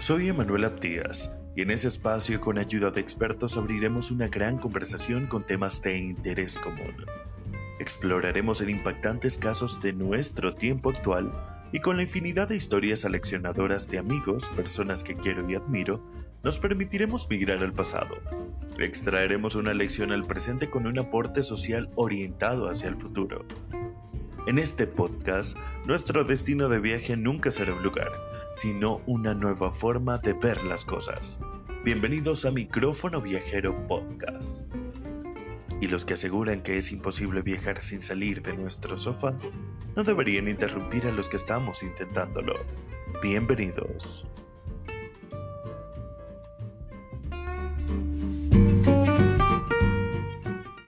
Soy Emanuel Aptías y en ese espacio con ayuda de expertos abriremos una gran conversación con temas de interés común. Exploraremos en impactantes casos de nuestro tiempo actual y con la infinidad de historias aleccionadoras de amigos, personas que quiero y admiro, nos permitiremos migrar al pasado. Extraeremos una lección al presente con un aporte social orientado hacia el futuro. En este podcast, nuestro destino de viaje nunca será un lugar, sino una nueva forma de ver las cosas. Bienvenidos a Micrófono Viajero Podcast. Y los que aseguran que es imposible viajar sin salir de nuestro sofá, no deberían interrumpir a los que estamos intentándolo. Bienvenidos.